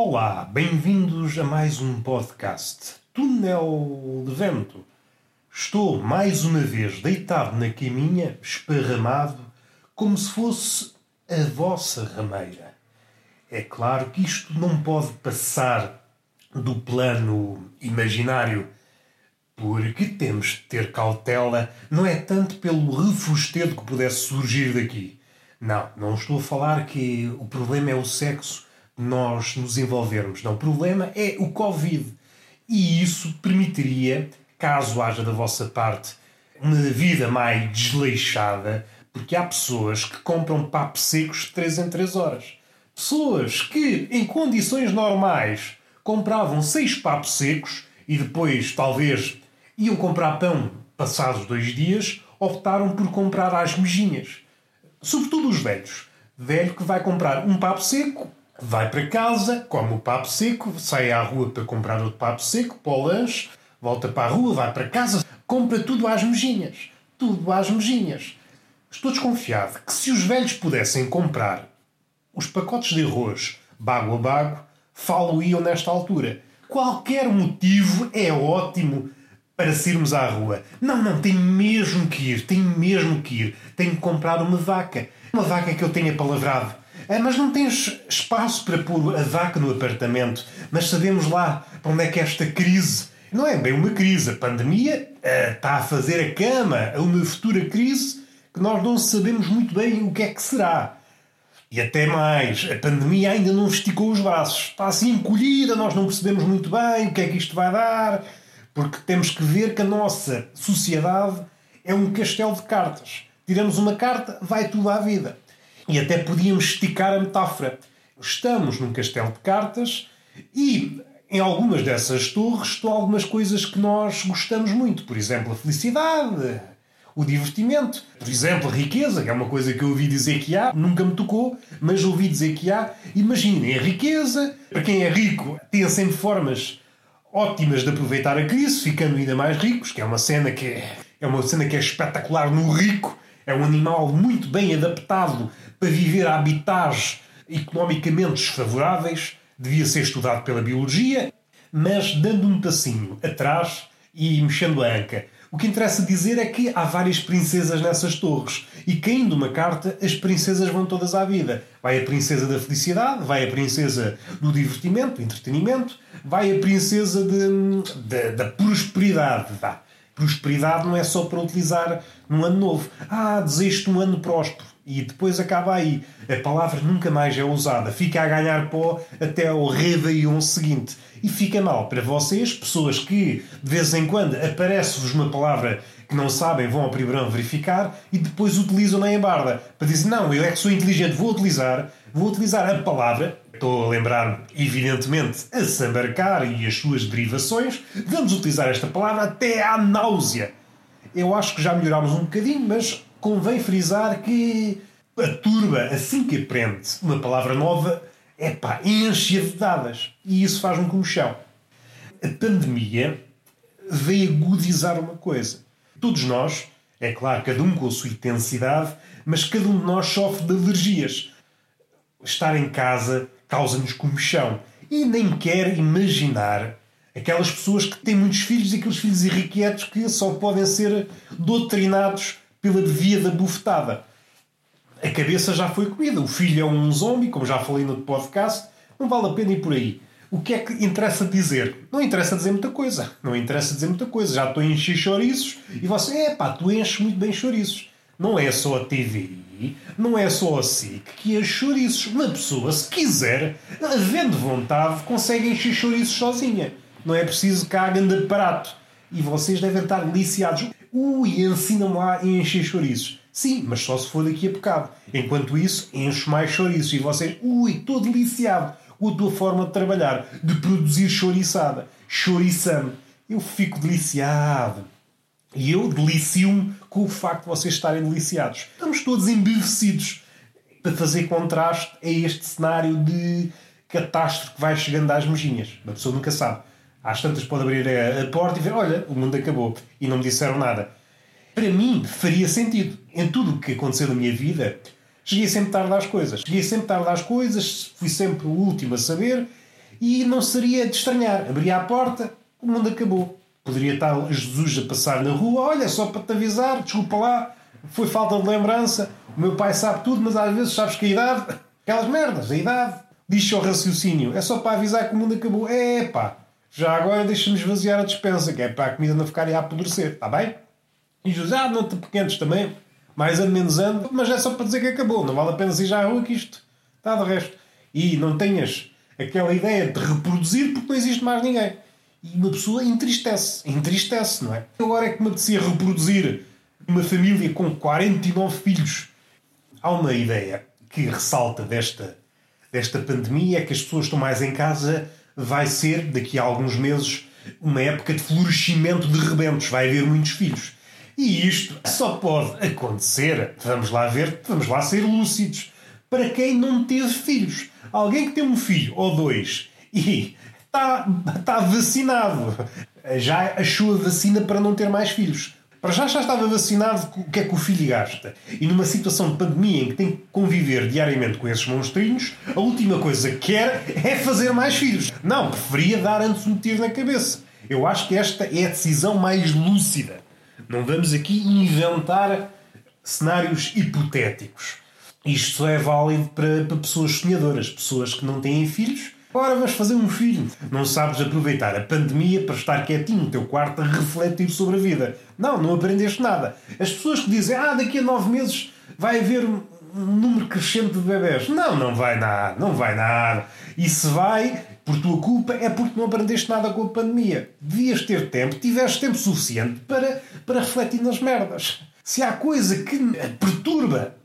Olá, bem-vindos a mais um podcast Túnel de Vento. Estou mais uma vez deitado na caminha, esparramado, como se fosse a vossa rameira. É claro que isto não pode passar do plano imaginário, porque temos de ter cautela, não é tanto pelo refustedo que pudesse surgir daqui. Não, não estou a falar que o problema é o sexo nós nos envolvermos. Não, o problema é o Covid. E isso permitiria, caso haja da vossa parte uma vida mais desleixada, porque há pessoas que compram papos secos de 3 em 3 horas. Pessoas que, em condições normais, compravam 6 papos secos e depois, talvez, iam comprar pão passados dois dias, optaram por comprar às mejinhas. Sobretudo os velhos. Velho que vai comprar um papo seco, vai para casa, come o papo seco, sai à rua para comprar outro papo seco para o lanche, volta para a rua, vai para casa, compra tudo às mejinhas. Tudo às mejinhas. Estou desconfiado que se os velhos pudessem comprar os pacotes de arroz bago a bago, falo-iam nesta altura. Qualquer motivo é ótimo para sairmos à rua. Não, não, tem mesmo que ir, tem mesmo que ir. Tenho que comprar uma vaca. Uma vaca que eu tenha palavrado é, mas não tens espaço para pôr a vaca no apartamento. Mas sabemos lá para onde é que esta crise. Não é bem uma crise. A pandemia uh, está a fazer a cama a uma futura crise que nós não sabemos muito bem o que é que será. E até mais, a pandemia ainda não esticou os braços. Está assim encolhida, nós não percebemos muito bem o que é que isto vai dar, porque temos que ver que a nossa sociedade é um castelo de cartas. Tiramos uma carta, vai tudo à vida. E até podíamos esticar a metáfora. Estamos num castelo de cartas e em algumas dessas torres estão algumas coisas que nós gostamos muito. Por exemplo, a felicidade, o divertimento. Por exemplo, a riqueza, que é uma coisa que eu ouvi dizer que há, nunca me tocou, mas ouvi dizer que há. Imaginem, a riqueza, para quem é rico, tem sempre formas ótimas de aproveitar a crise, ficando ainda mais ricos, que é uma cena que é, é uma cena que é espetacular no rico. É um animal muito bem adaptado para viver a habitats economicamente desfavoráveis, devia ser estudado pela biologia, mas dando um passinho atrás e mexendo a anca. O que interessa dizer é que há várias princesas nessas torres e caindo uma carta, as princesas vão todas à vida. Vai a princesa da felicidade, vai a princesa do divertimento, do entretenimento, vai a princesa de, de, da prosperidade. Vá. Prosperidade não é só para utilizar num ano novo. Ah, desejo-te um ano próspero e depois acaba aí. A palavra nunca mais é usada, fica a ganhar pó até ao Réveillon seguinte. E fica mal para vocês, pessoas que de vez em quando aparece-vos uma palavra que não sabem, vão ao primeiro verificar e depois utilizam na embarda para dizer: Não, eu é que sou inteligente, vou utilizar, vou utilizar a palavra. Estou a lembrar, evidentemente, a sambarcar e as suas derivações. Vamos utilizar esta palavra até à náusea. Eu acho que já melhorámos um bocadinho, mas convém frisar que a turba, assim que aprende uma palavra nova, é pá, enche-a de dadas. E isso faz um comichão. A pandemia veio agudizar uma coisa. Todos nós, é claro, cada um com a sua intensidade, mas cada um de nós sofre de alergias. Estar em casa causa-nos comichão. E nem quer imaginar aquelas pessoas que têm muitos filhos e aqueles filhos irrequietos que só podem ser doutrinados pela devia da bufetada. A cabeça já foi comida. O filho é um zombie, como já falei no podcast. Não vale a pena ir por aí. O que é que interessa dizer? Não interessa dizer muita coisa. Não interessa dizer muita coisa. Já estou a encher chouriços e você, é pá, tu enches muito bem chouriços. Não é só a TV, não é só a SIC que enche chouriços. Uma pessoa, se quiser, havendo vontade, consegue encher chouriços sozinha. Não é preciso que haja de aparato. E vocês devem estar deliciados. Ui, ensina-me lá a encher chouriços. Sim, mas só se for daqui a bocado. Enquanto isso, encho mais chouriços. E vocês, ui, estou deliciado com a tua forma de trabalhar, de produzir chouriçada. Chouriçando. Eu fico deliciado. E eu delicio-me com o facto de vocês estarem deliciados. Estamos todos embevecidos para fazer contraste a este cenário de catástrofe que vai chegando às mojinhas. Uma pessoa nunca sabe. Às tantas pode abrir a, porta e ver: olha, o mundo acabou. E não me disseram nada. Para mim, faria sentido. Em tudo o que aconteceu na minha vida, cheguei sempre tarde às coisas. Cheguei sempre tarde às coisas, fui sempre o último a saber e não seria de estranhar. Abria a porta, o mundo acabou. Poderia estar Jesus a passar na rua, olha, só para te avisar, desculpa lá, foi falta de lembrança. O meu pai sabe tudo, mas às vezes sabes que a idade, aquelas merdas, a idade, diz ao raciocínio, é só para avisar que o mundo acabou. É pá, já agora deixa-me esvaziar a dispensa, que é para a comida não ficar a apodrecer, está bem? E Jesus, ah, não te pequenos também, mais ano menos ano, mas é só para dizer que acabou, não vale a pena ir já à rua que isto está de resto. E não tenhas aquela ideia de reproduzir porque não existe mais ninguém. E uma pessoa entristece, entristece, não é? Agora é que me apetecia reproduzir uma família com 49 filhos. Há uma ideia que ressalta desta, desta pandemia, é que as pessoas estão mais em casa, vai ser, daqui a alguns meses, uma época de florescimento de rebentos, vai haver muitos filhos. E isto só pode acontecer, vamos lá ver, vamos lá ser lúcidos, para quem não teve filhos. Alguém que tem um filho ou dois e está, está vacinado, já achou a vacina para não ter mais filhos. Para já já estava vacinado, o que é que o filho gasta? E numa situação de pandemia em que tem que conviver diariamente com esses monstrinhos, a última coisa que quer é fazer mais filhos. Não, preferia dar antes um tiro na cabeça. Eu acho que esta é a decisão mais lúcida. Não vamos aqui inventar cenários hipotéticos. Isto só é válido para, para pessoas sonhadoras, pessoas que não têm filhos Ora, vais fazer um filho. Não sabes aproveitar a pandemia para estar quietinho no teu quarto a refletir sobre a vida. Não, não aprendeste nada. As pessoas que dizem, ah, daqui a nove meses vai haver um número crescente de bebés. Não, não vai nada, não vai nada. E se vai, por tua culpa, é porque não aprendeste nada com a pandemia. Devias ter tempo, tiveste tempo suficiente para, para refletir nas merdas. Se há coisa que perturba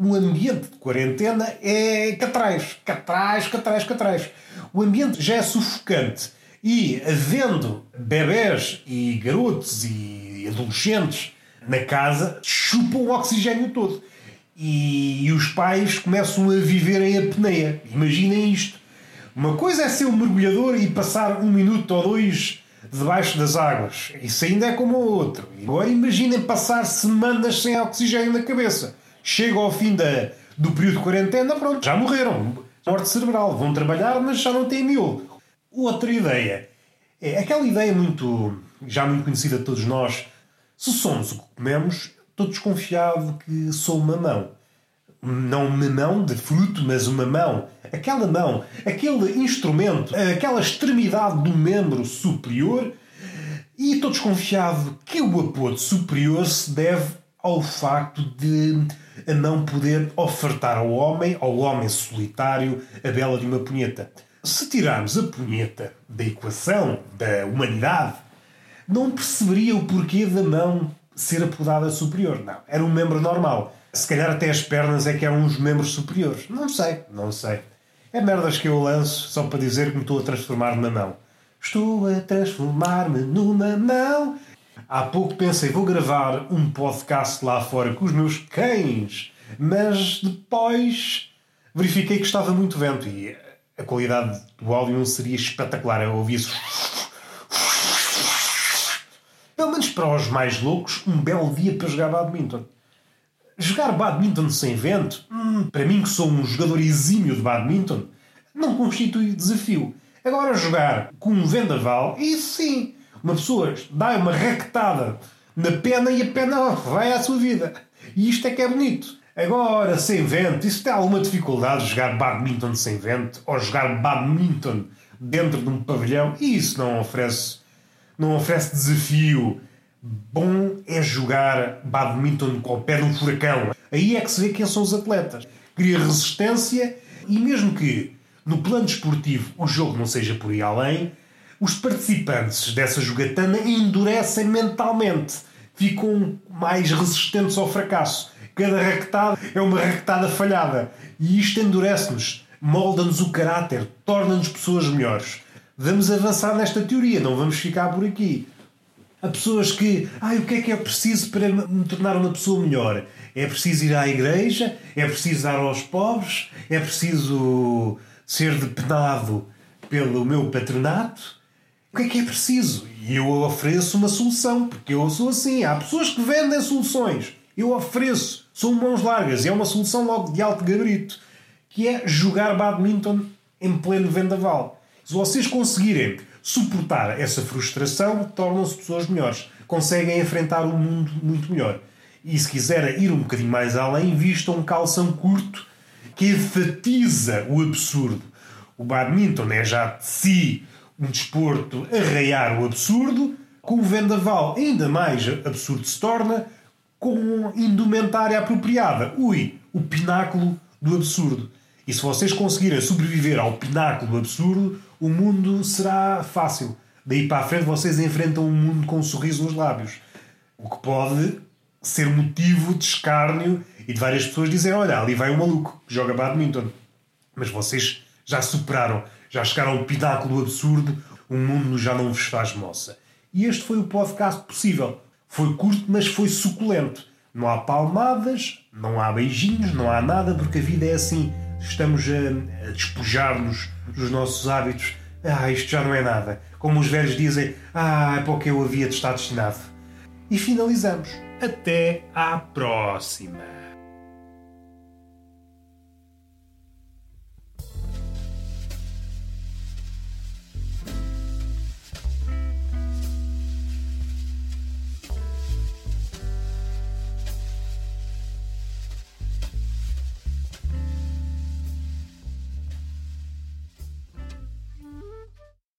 um ambiente de quarentena é catrais, catrais, catrais, catrais. O ambiente já é sufocante e havendo bebés e garotos e adolescentes na casa, chupam o oxigênio todo. E, e os pais começam a viver em apneia. Imaginem isto. Uma coisa é ser um mergulhador e passar um minuto ou dois debaixo das águas. Isso ainda é como o outro. Agora imaginem passar semanas sem oxigênio na cabeça chega ao fim da, do período de quarentena, pronto, já morreram. Morte cerebral. Vão trabalhar, mas já não têm miolo. Outra ideia. É aquela ideia muito, já muito conhecida de todos nós. Se somos o que comemos, estou desconfiado que sou uma mão. Não uma mão de fruto, mas uma mão. Aquela mão, aquele instrumento, aquela extremidade do membro superior. E estou desconfiado que o apodo superior se deve ao facto de não poder ofertar ao homem, ao homem solitário, a bela de uma punheta. Se tirarmos a punheta da equação da humanidade, não perceberia o porquê da mão ser apodada superior. Não, era um membro normal. Se calhar até as pernas é que eram os membros superiores. Não sei, não sei. É merdas que eu lanço só para dizer que me estou a transformar numa mão. Estou a transformar-me numa mão. Há pouco pensei, vou gravar um podcast lá fora com os meus cães, mas depois verifiquei que estava muito vento e a qualidade do áudio não seria espetacular. Eu ouvia isso. Pelo menos para os mais loucos, um belo dia para jogar badminton. Jogar badminton sem vento, hum, para mim que sou um jogador exímio de badminton, não constitui desafio. Agora jogar com um vendaval, isso sim uma pessoa dá uma raquetada na pena e a pena vai à sua vida. E isto é que é bonito. Agora, sem vento, isso tem alguma dificuldade jogar badminton sem vento ou jogar badminton dentro de um pavilhão? Isso não oferece, não oferece desafio. Bom é jogar badminton com o pé um furacão. Aí é que se vê quem são os atletas. Cria resistência e mesmo que no plano desportivo o jogo não seja por aí além, os participantes dessa jogatana endurecem mentalmente, ficam mais resistentes ao fracasso. Cada raquetada é uma raquetada falhada e isto endurece-nos, molda-nos o caráter, torna-nos pessoas melhores. Vamos avançar nesta teoria, não vamos ficar por aqui. Há pessoas que, ai, o que é que é preciso para me tornar uma pessoa melhor? É preciso ir à igreja? É preciso dar aos pobres? É preciso ser depenado pelo meu patronato? O que é que é preciso? E eu ofereço uma solução, porque eu sou assim. Há pessoas que vendem soluções. Eu ofereço. São mãos largas. E é uma solução logo de alto gabarito. Que é jogar badminton em pleno vendaval. Se vocês conseguirem suportar essa frustração, tornam-se pessoas melhores. Conseguem enfrentar o mundo muito melhor. E se quiserem ir um bocadinho mais além, vistam um calção curto que enfatiza o absurdo. O badminton é já de si um desporto a raiar o absurdo, com o vendaval ainda mais absurdo se torna, com indumentária apropriada. Ui, o pináculo do absurdo. E se vocês conseguirem sobreviver ao pináculo do absurdo, o mundo será fácil. Daí para a frente vocês enfrentam um mundo com um sorriso nos lábios. O que pode ser motivo de escárnio e de várias pessoas dizerem: Olha, ali vai um maluco que joga badminton. Mas vocês já superaram, já chegaram ao pináculo do absurdo, o mundo já não vos faz moça. E este foi o podcast possível. Foi curto, mas foi suculento. Não há palmadas, não há beijinhos, não há nada, porque a vida é assim. Estamos a, a despojar-nos dos nossos hábitos. Ah, isto já não é nada. Como os velhos dizem, ah, é para o que eu havia de estar destinado. E finalizamos. Até à próxima!